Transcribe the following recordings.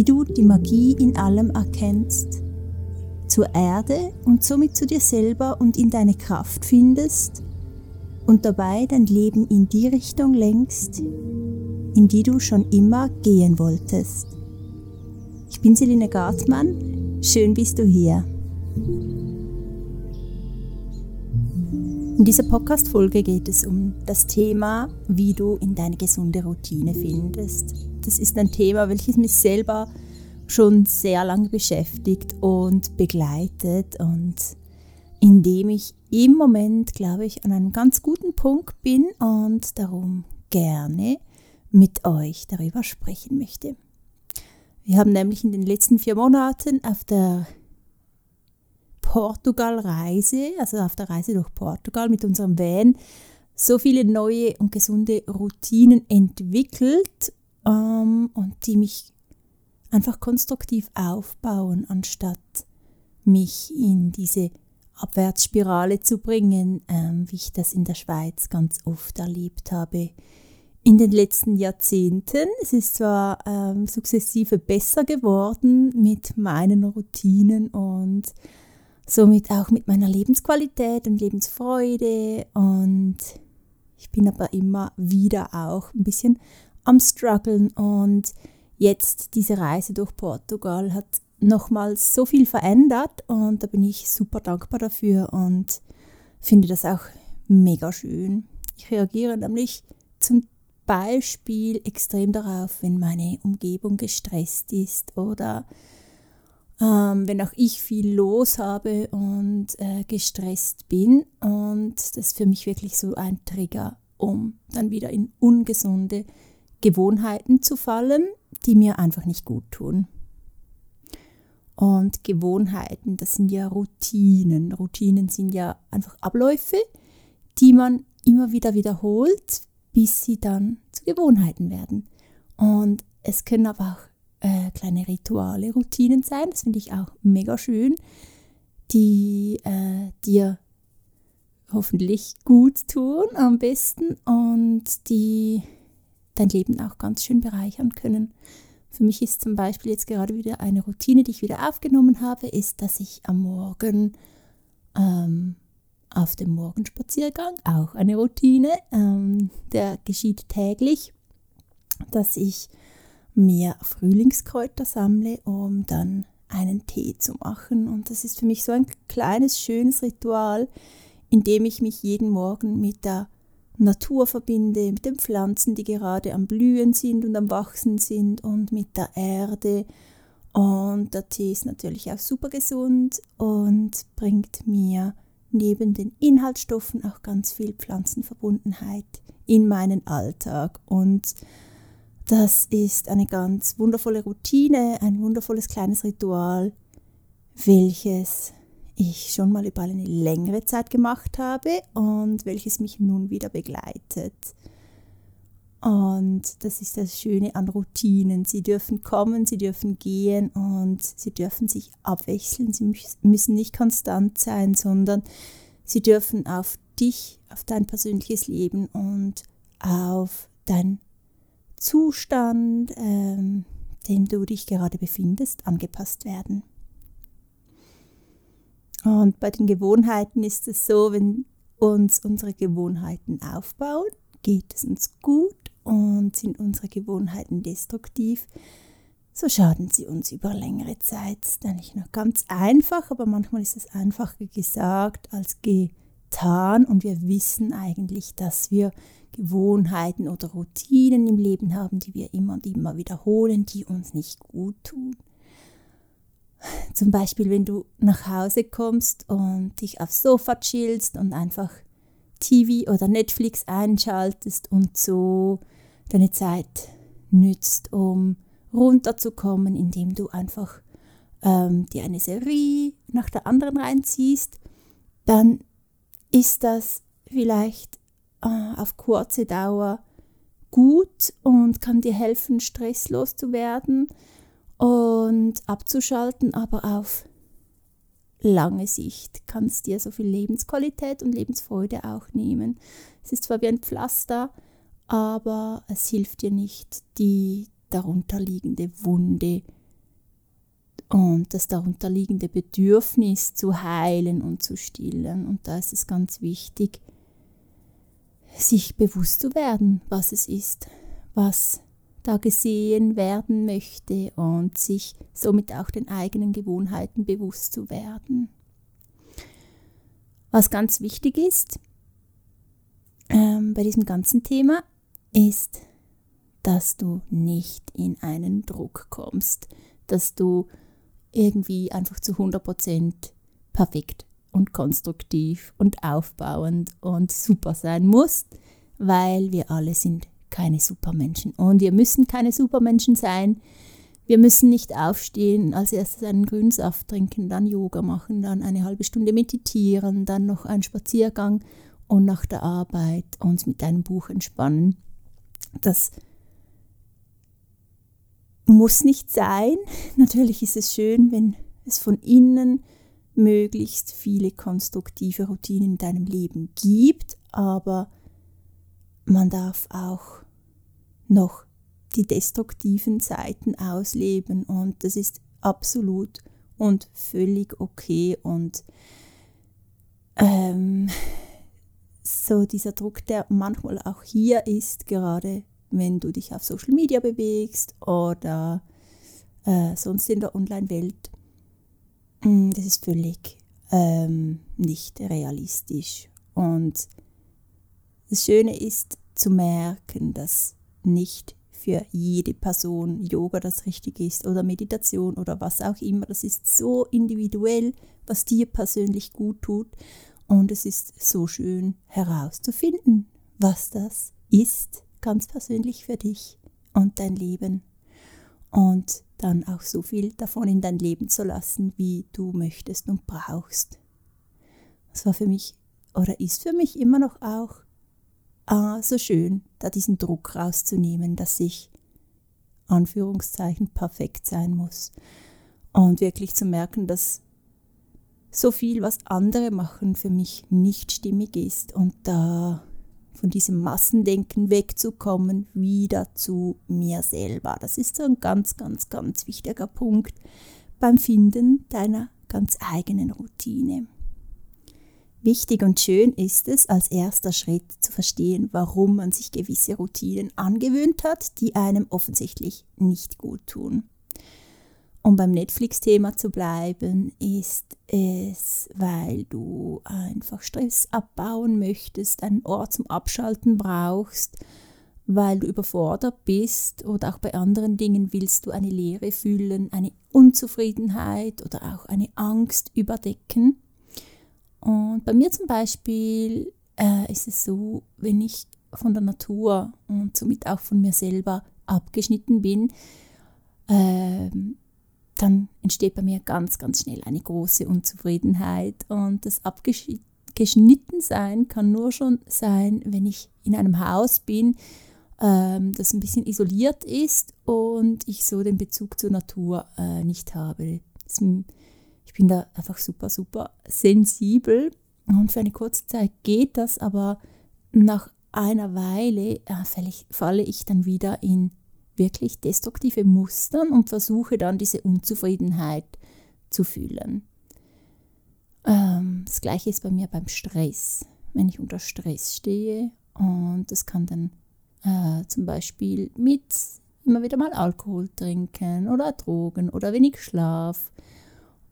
wie du die Magie in allem erkennst, zur Erde und somit zu dir selber und in deine Kraft findest und dabei dein Leben in die Richtung lenkst, in die du schon immer gehen wolltest. Ich bin Selina Gartmann, schön bist du hier. In dieser Podcast-Folge geht es um das Thema, wie du in deine gesunde Routine findest. Das ist ein Thema, welches mich selber schon sehr lange beschäftigt und begleitet und in dem ich im Moment, glaube ich, an einem ganz guten Punkt bin und darum gerne mit euch darüber sprechen möchte. Wir haben nämlich in den letzten vier Monaten auf der Portugal-Reise, also auf der Reise durch Portugal mit unserem Van, so viele neue und gesunde Routinen entwickelt ähm, und die mich einfach konstruktiv aufbauen, anstatt mich in diese Abwärtsspirale zu bringen, ähm, wie ich das in der Schweiz ganz oft erlebt habe. In den letzten Jahrzehnten, es ist zwar ähm, sukzessive besser geworden mit meinen Routinen und somit auch mit meiner Lebensqualität und Lebensfreude. Und ich bin aber immer wieder auch ein bisschen am struggeln. Und jetzt diese Reise durch Portugal hat nochmals so viel verändert und da bin ich super dankbar dafür und finde das auch mega schön. Ich reagiere nämlich zum Beispiel extrem darauf, wenn meine Umgebung gestresst ist oder ähm, wenn auch ich viel los habe und äh, gestresst bin. Und das ist für mich wirklich so ein Trigger, um dann wieder in ungesunde Gewohnheiten zu fallen, die mir einfach nicht gut tun. Und Gewohnheiten, das sind ja Routinen. Routinen sind ja einfach Abläufe, die man immer wieder wiederholt, bis sie dann zu Gewohnheiten werden. Und es können aber auch äh, kleine Rituale, Routinen sein. Das finde ich auch mega schön, die äh, dir hoffentlich gut tun am besten und die dein Leben auch ganz schön bereichern können. Für mich ist zum Beispiel jetzt gerade wieder eine Routine, die ich wieder aufgenommen habe, ist, dass ich am Morgen ähm, auf dem Morgenspaziergang, auch eine Routine, ähm, der geschieht täglich, dass ich mehr Frühlingskräuter sammle, um dann einen Tee zu machen. Und das ist für mich so ein kleines, schönes Ritual, in dem ich mich jeden Morgen mit der Natur verbinde, mit den Pflanzen, die gerade am Blühen sind und am Wachsen sind und mit der Erde. Und der Tee ist natürlich auch super gesund und bringt mir neben den Inhaltsstoffen auch ganz viel Pflanzenverbundenheit in meinen Alltag. Und das ist eine ganz wundervolle Routine, ein wundervolles kleines Ritual, welches ich schon mal über eine längere Zeit gemacht habe und welches mich nun wieder begleitet. Und das ist das Schöne an Routinen. Sie dürfen kommen, sie dürfen gehen und sie dürfen sich abwechseln. Sie müssen nicht konstant sein, sondern sie dürfen auf dich, auf dein persönliches Leben und auf dein Zustand, ähm, dem du dich gerade befindest, angepasst werden. Und bei den Gewohnheiten ist es so, wenn uns unsere Gewohnheiten aufbauen, geht es uns gut und sind unsere Gewohnheiten destruktiv, so schaden sie uns über längere Zeit. Das ist eigentlich noch ganz einfach, aber manchmal ist es einfacher gesagt als getan und wir wissen eigentlich, dass wir Gewohnheiten oder Routinen im Leben haben, die wir immer und immer wiederholen, die uns nicht gut tun. Zum Beispiel, wenn du nach Hause kommst und dich aufs Sofa chillst und einfach TV oder Netflix einschaltest und so deine Zeit nützt, um runterzukommen, indem du einfach ähm, dir eine Serie nach der anderen reinziehst, dann ist das vielleicht äh, auf kurze Dauer gut und kann dir helfen, stresslos zu werden und abzuschalten, aber auf lange Sicht kann es dir so viel Lebensqualität und Lebensfreude auch nehmen. Es ist zwar wie ein Pflaster, aber es hilft dir nicht, die darunterliegende Wunde und das darunterliegende Bedürfnis zu heilen und zu stillen. Und da ist es ganz wichtig, sich bewusst zu werden, was es ist, was da gesehen werden möchte und sich somit auch den eigenen Gewohnheiten bewusst zu werden. Was ganz wichtig ist ähm, bei diesem ganzen Thema, ist, dass du nicht in einen Druck kommst, dass du irgendwie einfach zu 100% perfekt und konstruktiv und aufbauend und super sein musst, weil wir alle sind keine Supermenschen. Und wir müssen keine Supermenschen sein. Wir müssen nicht aufstehen, als erstes einen Grünsaft trinken, dann Yoga machen, dann eine halbe Stunde meditieren, dann noch einen Spaziergang und nach der Arbeit uns mit einem Buch entspannen. Das muss nicht sein. Natürlich ist es schön, wenn es von innen möglichst viele konstruktive Routinen in deinem Leben gibt, aber man darf auch noch die destruktiven Seiten ausleben und das ist absolut und völlig okay und ähm, so dieser Druck, der manchmal auch hier ist, gerade wenn du dich auf Social Media bewegst oder äh, sonst in der Online-Welt, mm, das ist völlig ähm, nicht realistisch. Und das Schöne ist zu merken, dass nicht für jede Person Yoga das Richtige ist oder Meditation oder was auch immer. Das ist so individuell, was dir persönlich gut tut. Und es ist so schön herauszufinden, was das ist, ganz persönlich für dich und dein Leben. Und dann auch so viel davon in dein Leben zu lassen, wie du möchtest und brauchst. Das war für mich oder ist für mich immer noch auch ah, so schön, da diesen Druck rauszunehmen, dass ich Anführungszeichen perfekt sein muss. Und wirklich zu merken, dass so viel, was andere machen, für mich nicht stimmig ist und da von diesem Massendenken wegzukommen, wieder zu mir selber. Das ist so ein ganz, ganz, ganz wichtiger Punkt beim Finden deiner ganz eigenen Routine. Wichtig und schön ist es, als erster Schritt zu verstehen, warum man sich gewisse Routinen angewöhnt hat, die einem offensichtlich nicht gut tun. Um beim Netflix-Thema zu bleiben, ist es, weil du einfach Stress abbauen möchtest, einen Ort zum Abschalten brauchst, weil du überfordert bist oder auch bei anderen Dingen willst du eine Leere fühlen, eine Unzufriedenheit oder auch eine Angst überdecken und bei mir zum Beispiel äh, ist es so, wenn ich von der Natur und somit auch von mir selber abgeschnitten bin, äh, dann entsteht bei mir ganz, ganz schnell eine große Unzufriedenheit. Und das Abgeschnittensein kann nur schon sein, wenn ich in einem Haus bin, ähm, das ein bisschen isoliert ist und ich so den Bezug zur Natur äh, nicht habe. Das bin da einfach super, super sensibel und für eine kurze Zeit geht das, aber nach einer Weile äh, falle ich dann wieder in wirklich destruktive Mustern und versuche dann diese Unzufriedenheit zu fühlen. Ähm, das gleiche ist bei mir beim Stress. Wenn ich unter Stress stehe und das kann dann äh, zum Beispiel mit immer wieder mal Alkohol trinken oder Drogen oder wenig Schlaf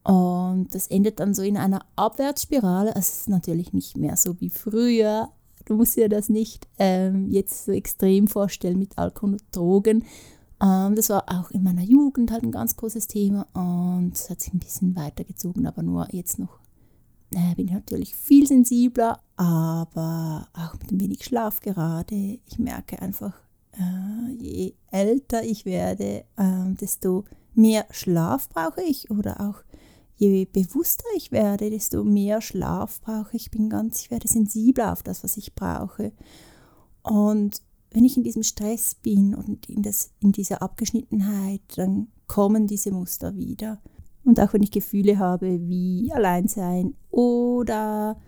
und das endet dann so in einer Abwärtsspirale. Es ist natürlich nicht mehr so wie früher. Du musst dir das nicht ähm, jetzt so extrem vorstellen mit Alkohol und Drogen. Ähm, das war auch in meiner Jugend halt ein ganz großes Thema und es hat sich ein bisschen weitergezogen, aber nur jetzt noch äh, bin ich natürlich viel sensibler, aber auch mit ein wenig Schlaf gerade. Ich merke einfach, äh, je älter ich werde, äh, desto mehr Schlaf brauche ich oder auch je bewusster ich werde, desto mehr Schlaf brauche ich. Ich bin ganz, ich werde sensibler auf das, was ich brauche. Und wenn ich in diesem Stress bin und in, das, in dieser Abgeschnittenheit, dann kommen diese Muster wieder. Und auch wenn ich Gefühle habe wie Alleinsein oder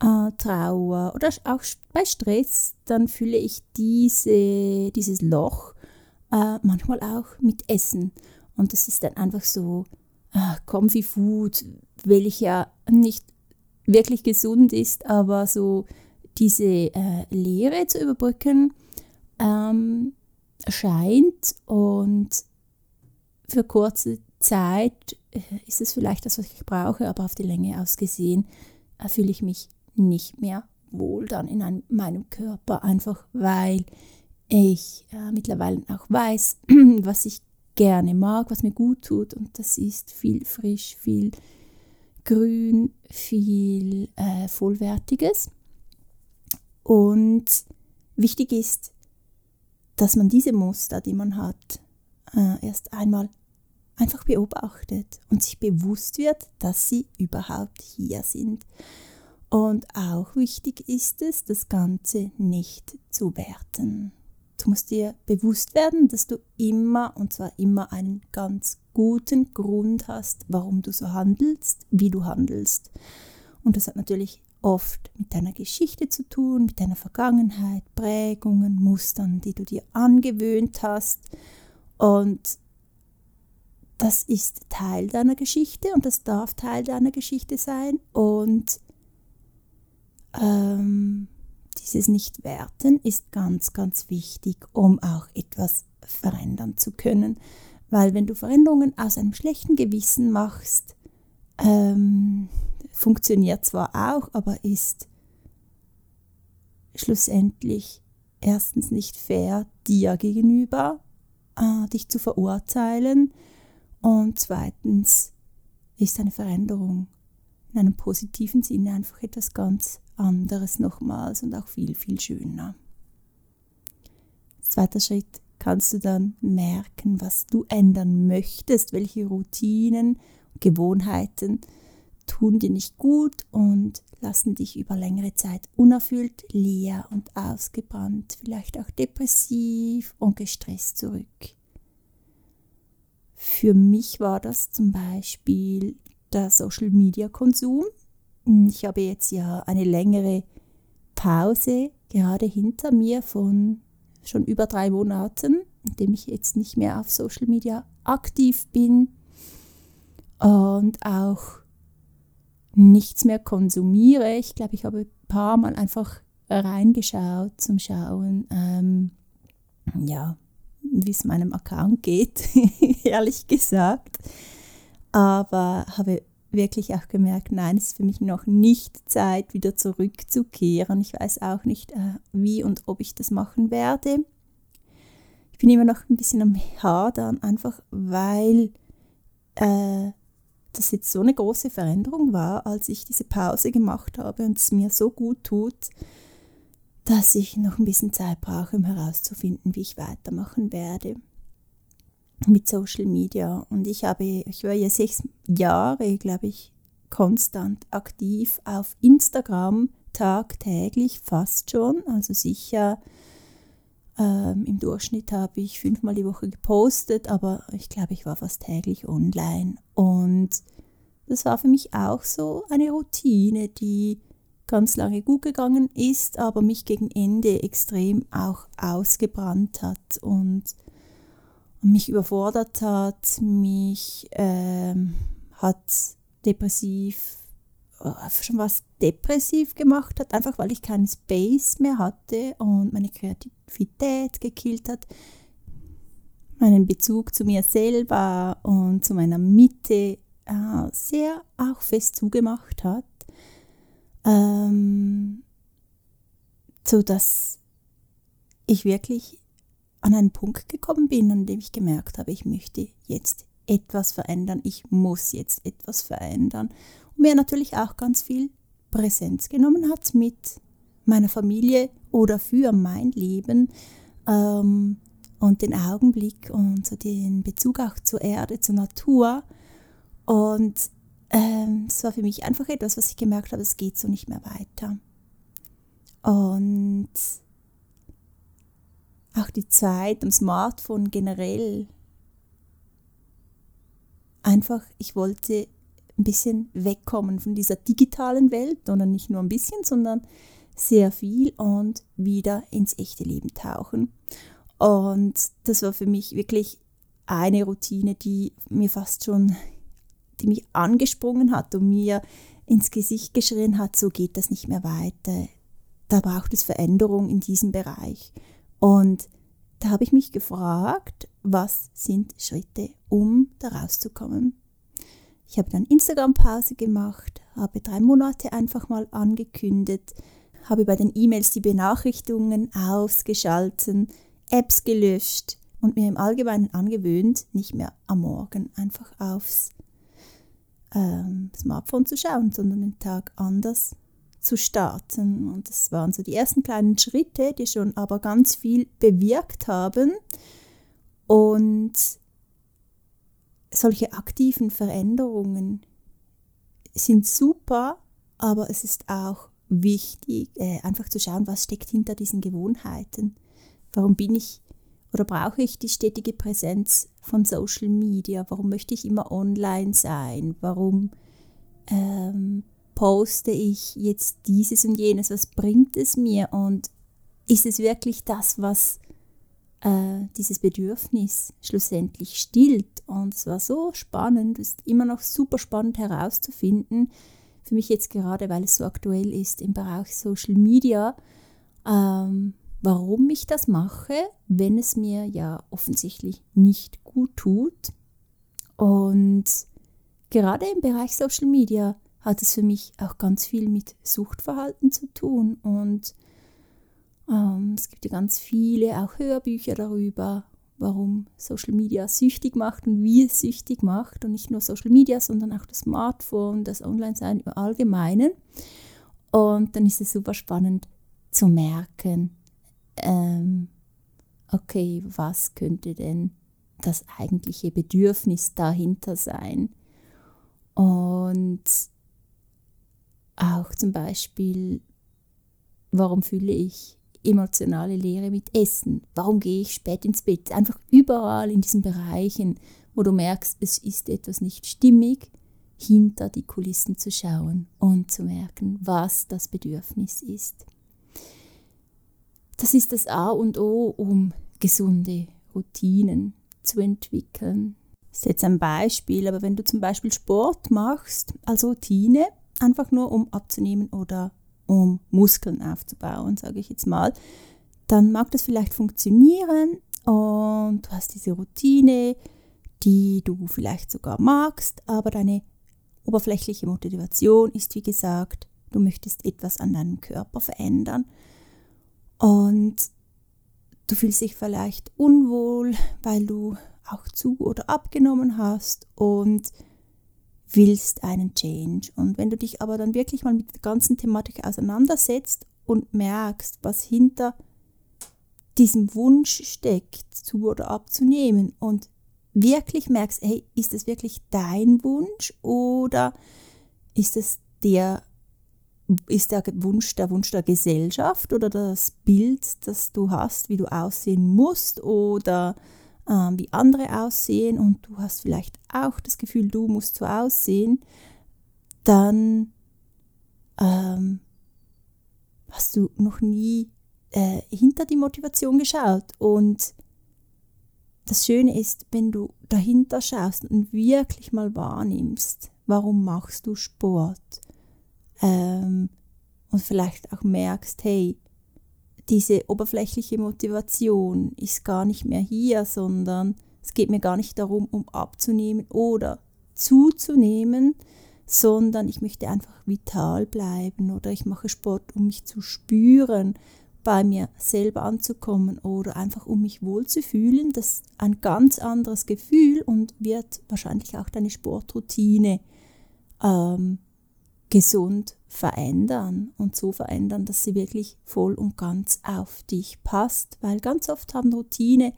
äh, Trauer oder auch bei Stress, dann fühle ich diese, dieses Loch äh, manchmal auch mit Essen. Und das ist dann einfach so Comfy Food, welcher nicht wirklich gesund ist, aber so diese äh, Leere zu überbrücken ähm, scheint und für kurze Zeit äh, ist es vielleicht das, was ich brauche, aber auf die Länge ausgesehen äh, fühle ich mich nicht mehr wohl dann in einem, meinem Körper, einfach weil ich äh, mittlerweile auch weiß, was ich gerne mag, was mir gut tut und das ist viel frisch, viel grün, viel äh, vollwertiges. Und wichtig ist, dass man diese Muster, die man hat, äh, erst einmal einfach beobachtet und sich bewusst wird, dass sie überhaupt hier sind. Und auch wichtig ist es, das Ganze nicht zu werten. Du musst dir bewusst werden, dass du immer, und zwar immer einen ganz guten Grund hast, warum du so handelst, wie du handelst. Und das hat natürlich oft mit deiner Geschichte zu tun, mit deiner Vergangenheit, Prägungen, Mustern, die du dir angewöhnt hast. Und das ist Teil deiner Geschichte und das darf Teil deiner Geschichte sein. Und ähm, dieses Nicht-Werten ist ganz, ganz wichtig, um auch etwas verändern zu können. Weil wenn du Veränderungen aus einem schlechten Gewissen machst, ähm, funktioniert zwar auch, aber ist schlussendlich erstens nicht fair dir gegenüber, äh, dich zu verurteilen und zweitens ist eine Veränderung in einem positiven Sinne einfach etwas ganz anderes nochmals und auch viel, viel schöner. Zweiter Schritt kannst du dann merken, was du ändern möchtest, welche Routinen, Gewohnheiten tun dir nicht gut und lassen dich über längere Zeit unerfüllt, leer und ausgebrannt, vielleicht auch depressiv und gestresst zurück. Für mich war das zum Beispiel der Social-Media-Konsum. Ich habe jetzt ja eine längere Pause gerade hinter mir von schon über drei Monaten, in dem ich jetzt nicht mehr auf Social Media aktiv bin und auch nichts mehr konsumiere. Ich glaube, ich habe ein paar Mal einfach reingeschaut zum Schauen, ähm, ja, wie es meinem Account geht, ehrlich gesagt. Aber habe wirklich auch gemerkt, nein, es ist für mich noch nicht Zeit, wieder zurückzukehren. Ich weiß auch nicht, äh, wie und ob ich das machen werde. Ich bin immer noch ein bisschen am Hadern, einfach weil äh, das jetzt so eine große Veränderung war, als ich diese Pause gemacht habe und es mir so gut tut, dass ich noch ein bisschen Zeit brauche, um herauszufinden, wie ich weitermachen werde mit Social Media. Und ich habe, ich war ja sechs Jahre, glaube ich, konstant aktiv auf Instagram, tagtäglich fast schon. Also sicher ähm, im Durchschnitt habe ich fünfmal die Woche gepostet, aber ich glaube, ich war fast täglich online. Und das war für mich auch so eine Routine, die ganz lange gut gegangen ist, aber mich gegen Ende extrem auch ausgebrannt hat und mich überfordert hat, mich ähm, hat depressiv, äh, schon was depressiv gemacht hat, einfach weil ich keinen Space mehr hatte und meine Kreativität gekillt hat, meinen Bezug zu mir selber und zu meiner Mitte äh, sehr auch fest zugemacht hat, ähm, so ich wirklich an einen Punkt gekommen bin, an dem ich gemerkt habe, ich möchte jetzt etwas verändern, ich muss jetzt etwas verändern. Und mir natürlich auch ganz viel Präsenz genommen hat mit meiner Familie oder für mein Leben, ähm, und den Augenblick und so den Bezug auch zur Erde, zur Natur. Und ähm, es war für mich einfach etwas, was ich gemerkt habe, es geht so nicht mehr weiter. Und auch die Zeit am Smartphone generell. Einfach, ich wollte ein bisschen wegkommen von dieser digitalen Welt oder nicht nur ein bisschen, sondern sehr viel und wieder ins echte Leben tauchen. Und das war für mich wirklich eine Routine, die mir fast schon, die mich angesprungen hat und mir ins Gesicht geschrien hat, so geht das nicht mehr weiter. Da braucht es Veränderung in diesem Bereich. Und da habe ich mich gefragt, was sind Schritte, um da rauszukommen. Ich habe dann Instagram-Pause gemacht, habe drei Monate einfach mal angekündigt, habe bei den E-Mails die Benachrichtigungen ausgeschalten, Apps gelöscht und mir im Allgemeinen angewöhnt, nicht mehr am Morgen einfach aufs ähm, Smartphone zu schauen, sondern den Tag anders zu starten. Und das waren so die ersten kleinen Schritte, die schon aber ganz viel bewirkt haben. Und solche aktiven Veränderungen sind super, aber es ist auch wichtig, äh, einfach zu schauen, was steckt hinter diesen Gewohnheiten. Warum bin ich oder brauche ich die stetige Präsenz von Social Media? Warum möchte ich immer online sein? Warum ähm, poste ich jetzt dieses und jenes? Was bringt es mir? Und ist es wirklich das, was äh, dieses Bedürfnis schlussendlich stillt. Und es war so spannend, es ist immer noch super spannend herauszufinden, für mich jetzt gerade, weil es so aktuell ist im Bereich Social Media, ähm, warum ich das mache, wenn es mir ja offensichtlich nicht gut tut. Und gerade im Bereich Social Media hat es für mich auch ganz viel mit Suchtverhalten zu tun und ähm, es gibt ja ganz viele auch Hörbücher darüber, warum Social Media süchtig macht und wie es süchtig macht. Und nicht nur Social Media, sondern auch das Smartphone, das Online-Sein im Allgemeinen. Und dann ist es super spannend zu merken, ähm, okay, was könnte denn das eigentliche Bedürfnis dahinter sein? Und auch zum Beispiel, warum fühle ich emotionale Lehre mit Essen. Warum gehe ich spät ins Bett? Einfach überall in diesen Bereichen, wo du merkst, es ist etwas nicht stimmig, hinter die Kulissen zu schauen und zu merken, was das Bedürfnis ist. Das ist das A und O, um gesunde Routinen zu entwickeln. Das ist jetzt ein Beispiel, aber wenn du zum Beispiel Sport machst als Routine, einfach nur um abzunehmen oder um Muskeln aufzubauen, sage ich jetzt mal, dann mag das vielleicht funktionieren und du hast diese Routine, die du vielleicht sogar magst, aber deine oberflächliche Motivation ist, wie gesagt, du möchtest etwas an deinem Körper verändern. Und du fühlst dich vielleicht unwohl, weil du auch zu oder abgenommen hast und willst einen Change. Und wenn du dich aber dann wirklich mal mit der ganzen Thematik auseinandersetzt und merkst, was hinter diesem Wunsch steckt, zu oder abzunehmen und wirklich merkst, hey, ist das wirklich dein Wunsch oder ist es der ist der Wunsch der Wunsch der Gesellschaft oder das Bild, das du hast, wie du aussehen musst oder ähm, wie andere aussehen und du hast vielleicht auch das Gefühl, du musst so aussehen, dann ähm, hast du noch nie äh, hinter die Motivation geschaut. Und das Schöne ist, wenn du dahinter schaust und wirklich mal wahrnimmst, warum machst du Sport? Ähm, und vielleicht auch merkst, hey, diese oberflächliche Motivation ist gar nicht mehr hier, sondern es geht mir gar nicht darum, um abzunehmen oder zuzunehmen, sondern ich möchte einfach vital bleiben oder ich mache Sport, um mich zu spüren, bei mir selber anzukommen oder einfach um mich wohlzufühlen. Das ist ein ganz anderes Gefühl und wird wahrscheinlich auch deine Sportroutine ähm, gesund verändern und so verändern, dass sie wirklich voll und ganz auf dich passt, weil ganz oft haben Routine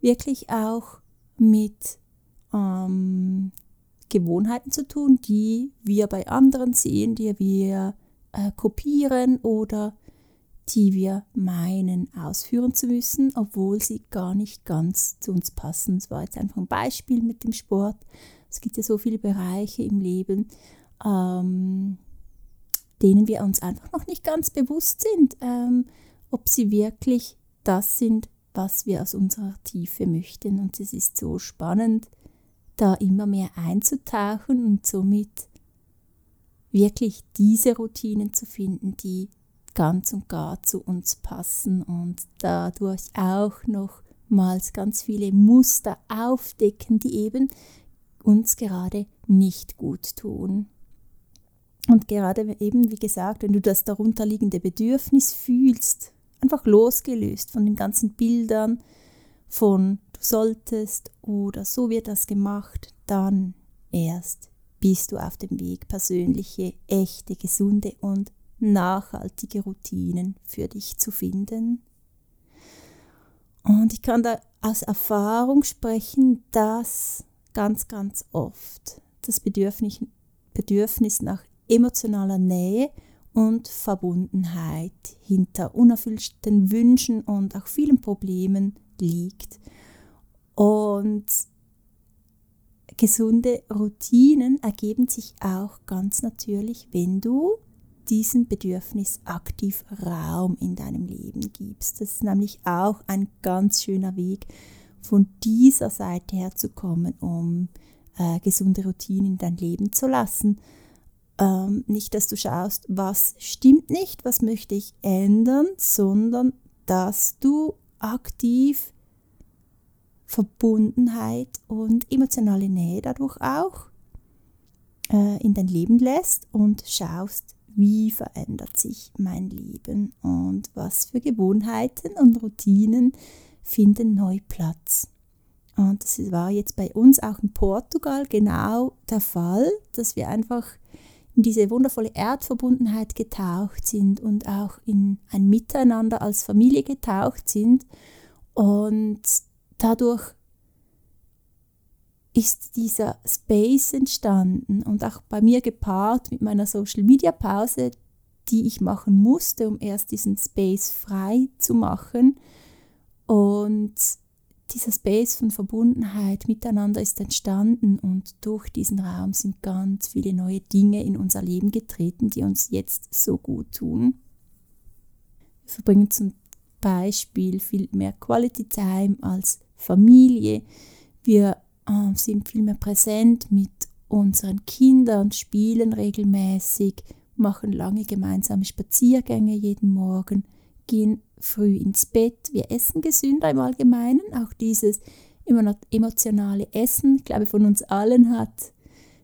wirklich auch mit ähm, Gewohnheiten zu tun, die wir bei anderen sehen, die wir äh, kopieren oder die wir meinen ausführen zu müssen, obwohl sie gar nicht ganz zu uns passen. Das war jetzt einfach ein Beispiel mit dem Sport. Es gibt ja so viele Bereiche im Leben, ähm, denen wir uns einfach noch nicht ganz bewusst sind, ähm, ob sie wirklich das sind, was wir aus unserer Tiefe möchten. Und es ist so spannend, da immer mehr einzutauchen und somit wirklich diese Routinen zu finden, die ganz und gar zu uns passen und dadurch auch nochmals ganz viele Muster aufdecken, die eben uns gerade nicht gut tun. Und gerade eben, wie gesagt, wenn du das darunterliegende Bedürfnis fühlst, einfach losgelöst von den ganzen Bildern, von du solltest oder so wird das gemacht, dann erst bist du auf dem Weg, persönliche, echte, gesunde und nachhaltige Routinen für dich zu finden. Und ich kann da aus Erfahrung sprechen, dass ganz, ganz oft das Bedürfnis, Bedürfnis nach emotionaler Nähe und Verbundenheit hinter unerfüllten Wünschen und auch vielen Problemen liegt. Und gesunde Routinen ergeben sich auch ganz natürlich, wenn du diesem Bedürfnis aktiv Raum in deinem Leben gibst. Das ist nämlich auch ein ganz schöner Weg, von dieser Seite her zu kommen, um äh, gesunde Routinen in dein Leben zu lassen. Ähm, nicht, dass du schaust, was stimmt nicht, was möchte ich ändern, sondern dass du aktiv Verbundenheit und emotionale Nähe dadurch auch äh, in dein Leben lässt und schaust, wie verändert sich mein Leben und was für Gewohnheiten und Routinen finden neu Platz. Und das war jetzt bei uns auch in Portugal genau der Fall, dass wir einfach in diese wundervolle Erdverbundenheit getaucht sind und auch in ein Miteinander als Familie getaucht sind. Und dadurch ist dieser Space entstanden und auch bei mir gepaart mit meiner Social Media Pause, die ich machen musste, um erst diesen Space frei zu machen. Und dieser Space von Verbundenheit miteinander ist entstanden und durch diesen Raum sind ganz viele neue Dinge in unser Leben getreten, die uns jetzt so gut tun. Wir verbringen zum Beispiel viel mehr Quality Time als Familie. Wir äh, sind viel mehr präsent mit unseren Kindern, spielen regelmäßig, machen lange gemeinsame Spaziergänge jeden Morgen, gehen früh ins Bett. Wir essen gesünder im Allgemeinen. Auch dieses emotionale Essen, ich glaube, von uns allen hat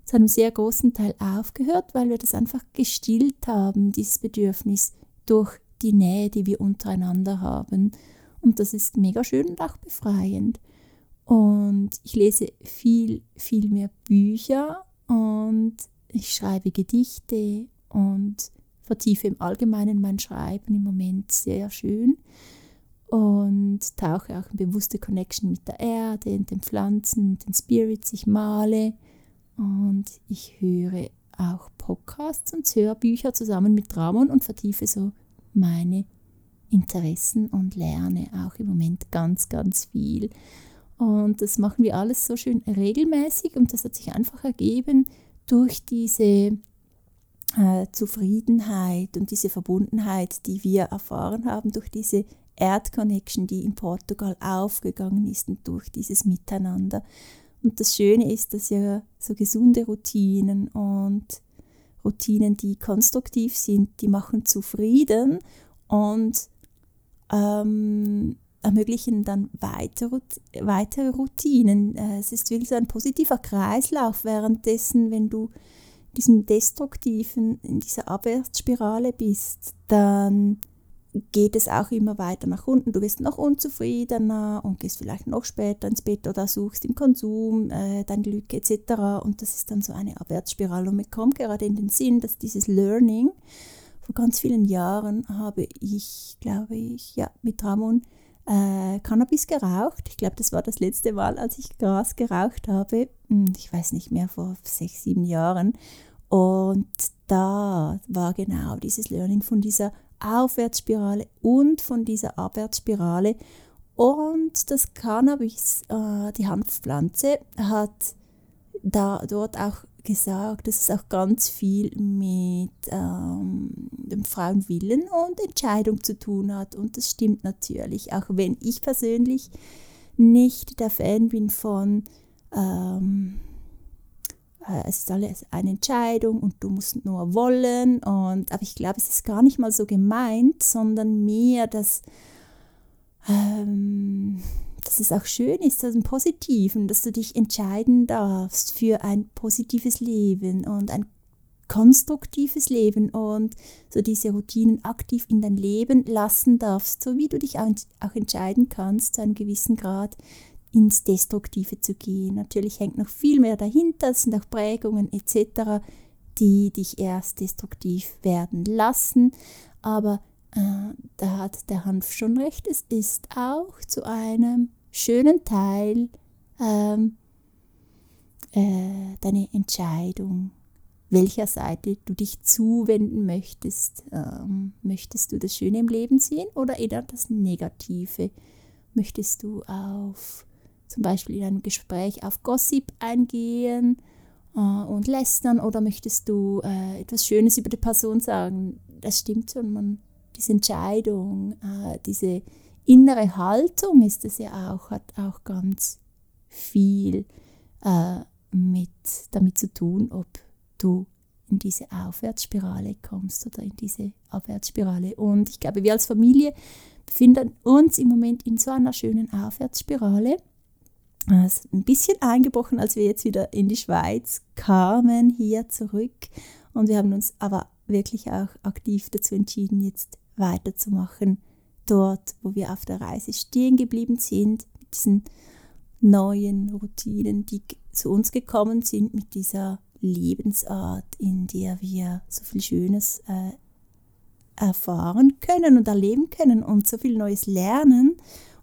zu einem sehr großen Teil aufgehört, weil wir das einfach gestillt haben, dieses Bedürfnis durch die Nähe, die wir untereinander haben. Und das ist mega schön und auch befreiend. Und ich lese viel, viel mehr Bücher und ich schreibe Gedichte und vertiefe im Allgemeinen mein Schreiben im Moment sehr schön und tauche auch in bewusste Connection mit der Erde, und den Pflanzen, den Spirits. Ich male und ich höre auch Podcasts und Hörbücher zusammen mit Ramon und vertiefe so meine Interessen und lerne auch im Moment ganz, ganz viel. Und das machen wir alles so schön regelmäßig und das hat sich einfach ergeben durch diese äh, Zufriedenheit und diese Verbundenheit, die wir erfahren haben, durch diese Erdconnection, die in Portugal aufgegangen ist und durch dieses Miteinander. Und das Schöne ist, dass ja so gesunde Routinen und Routinen, die konstruktiv sind, die machen zufrieden und ähm, ermöglichen dann weitere, Routinen. Äh, es ist wirklich so ein positiver Kreislauf, währenddessen, wenn du diesem destruktiven, in dieser Abwärtsspirale bist, dann geht es auch immer weiter nach unten. Du wirst noch unzufriedener und gehst vielleicht noch später ins Bett oder suchst im Konsum äh, dein Glück etc. Und das ist dann so eine Abwärtsspirale. Und mir kommt gerade in den Sinn, dass dieses Learning vor ganz vielen Jahren habe ich, glaube ich, ja, mit Ramon äh, Cannabis geraucht. Ich glaube, das war das letzte Mal, als ich Gras geraucht habe. Hm, ich weiß nicht mehr, vor sechs, sieben Jahren. Und da war genau dieses Learning von dieser Aufwärtsspirale und von dieser Abwärtsspirale. Und das Cannabis, äh, die Hanfpflanze, hat da dort auch gesagt, dass es auch ganz viel mit ähm, dem Frauenwillen und Entscheidung zu tun hat. Und das stimmt natürlich, auch wenn ich persönlich nicht der Fan bin von ähm, äh, es ist alles eine Entscheidung und du musst nur wollen. Und, aber ich glaube, es ist gar nicht mal so gemeint, sondern mehr, dass, ähm, dass es auch schön ist, also im Positiven, dass du dich entscheiden darfst für ein positives Leben und ein konstruktives Leben und so diese Routinen aktiv in dein Leben lassen darfst, so wie du dich auch, auch entscheiden kannst, zu einem gewissen Grad ins Destruktive zu gehen. Natürlich hängt noch viel mehr dahinter, es sind auch Prägungen etc., die dich erst destruktiv werden lassen. Aber äh, da hat der Hanf schon recht, es ist auch zu einem schönen Teil ähm, äh, deine Entscheidung, welcher Seite du dich zuwenden möchtest. Ähm, möchtest du das Schöne im Leben sehen oder eher das Negative? Möchtest du auf zum Beispiel in einem Gespräch auf Gossip eingehen äh, und lästern oder möchtest du äh, etwas Schönes über die Person sagen? Das stimmt schon, man, diese Entscheidung, äh, diese innere Haltung ist es ja auch, hat auch ganz viel äh, mit, damit zu tun, ob du in diese Aufwärtsspirale kommst oder in diese Abwärtsspirale. Und ich glaube, wir als Familie befinden uns im Moment in so einer schönen Aufwärtsspirale. Es ist ein bisschen eingebrochen, als wir jetzt wieder in die Schweiz kamen, hier zurück. Und wir haben uns aber wirklich auch aktiv dazu entschieden, jetzt weiterzumachen, dort, wo wir auf der Reise stehen geblieben sind, mit diesen neuen Routinen, die zu uns gekommen sind, mit dieser Lebensart, in der wir so viel Schönes äh, erfahren können und erleben können und so viel Neues lernen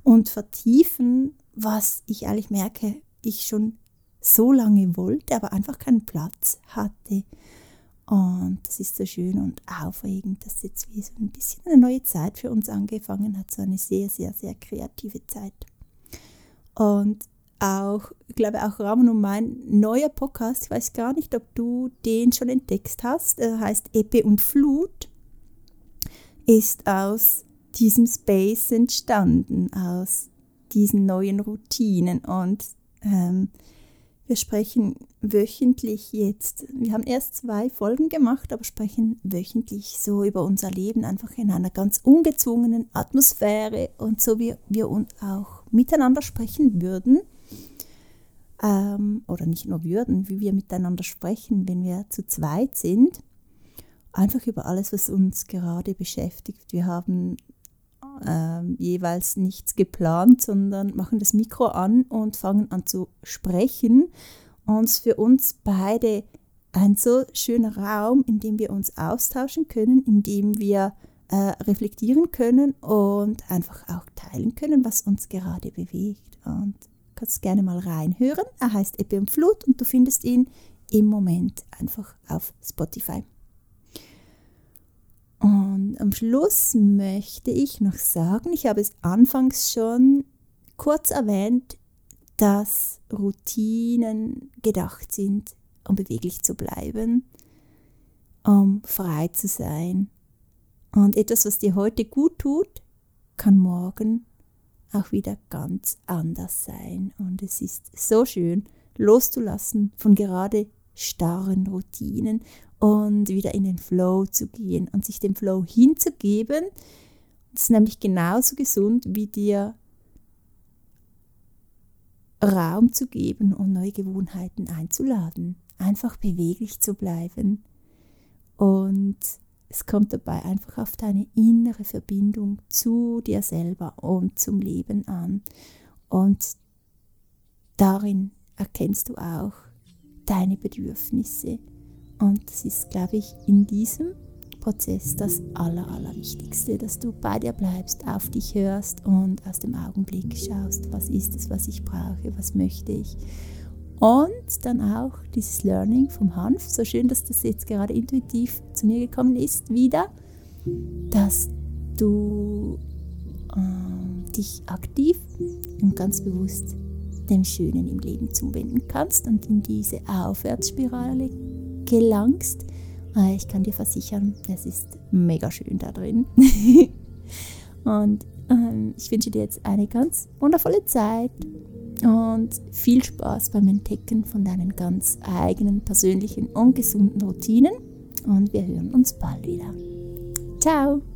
und vertiefen was ich ehrlich merke, ich schon so lange wollte, aber einfach keinen Platz hatte. Und das ist so schön und aufregend, dass jetzt wie so ein bisschen eine neue Zeit für uns angefangen hat, so eine sehr, sehr, sehr kreative Zeit. Und auch, ich glaube auch Ramon und mein neuer Podcast, ich weiß gar nicht, ob du den schon entdeckt hast, er heißt Epe und Flut, ist aus diesem Space entstanden, aus diesen neuen Routinen. Und ähm, wir sprechen wöchentlich jetzt, wir haben erst zwei Folgen gemacht, aber sprechen wöchentlich so über unser Leben einfach in einer ganz ungezwungenen Atmosphäre und so wie wir uns auch miteinander sprechen würden. Ähm, oder nicht nur würden, wie wir miteinander sprechen, wenn wir zu zweit sind. Einfach über alles, was uns gerade beschäftigt. Wir haben äh, jeweils nichts geplant, sondern machen das Mikro an und fangen an zu sprechen. Und für uns beide ein so schöner Raum, in dem wir uns austauschen können, in dem wir äh, reflektieren können und einfach auch teilen können, was uns gerade bewegt. Und kannst gerne mal reinhören. Er heißt Epi und Flut und du findest ihn im Moment einfach auf Spotify. Und am Schluss möchte ich noch sagen, ich habe es anfangs schon kurz erwähnt, dass Routinen gedacht sind, um beweglich zu bleiben, um frei zu sein. Und etwas, was dir heute gut tut, kann morgen auch wieder ganz anders sein. Und es ist so schön, loszulassen von gerade starren Routinen und wieder in den Flow zu gehen und sich dem Flow hinzugeben. Das ist nämlich genauso gesund wie dir Raum zu geben und neue Gewohnheiten einzuladen. Einfach beweglich zu bleiben und es kommt dabei einfach auf deine innere Verbindung zu dir selber und zum Leben an. Und darin erkennst du auch deine Bedürfnisse. Und das ist, glaube ich, in diesem Prozess das Aller, Allerwichtigste, dass du bei dir bleibst, auf dich hörst und aus dem Augenblick schaust, was ist es, was ich brauche, was möchte ich. Und dann auch dieses Learning vom Hanf, so schön, dass das jetzt gerade intuitiv zu mir gekommen ist, wieder, dass du äh, dich aktiv und ganz bewusst dem Schönen im Leben zuwenden kannst und in diese Aufwärtsspirale gelangst. Äh, ich kann dir versichern, es ist mega schön da drin. und ähm, ich wünsche dir jetzt eine ganz wundervolle Zeit und viel Spaß beim Entdecken von deinen ganz eigenen persönlichen und gesunden Routinen. Und wir hören uns bald wieder. Ciao!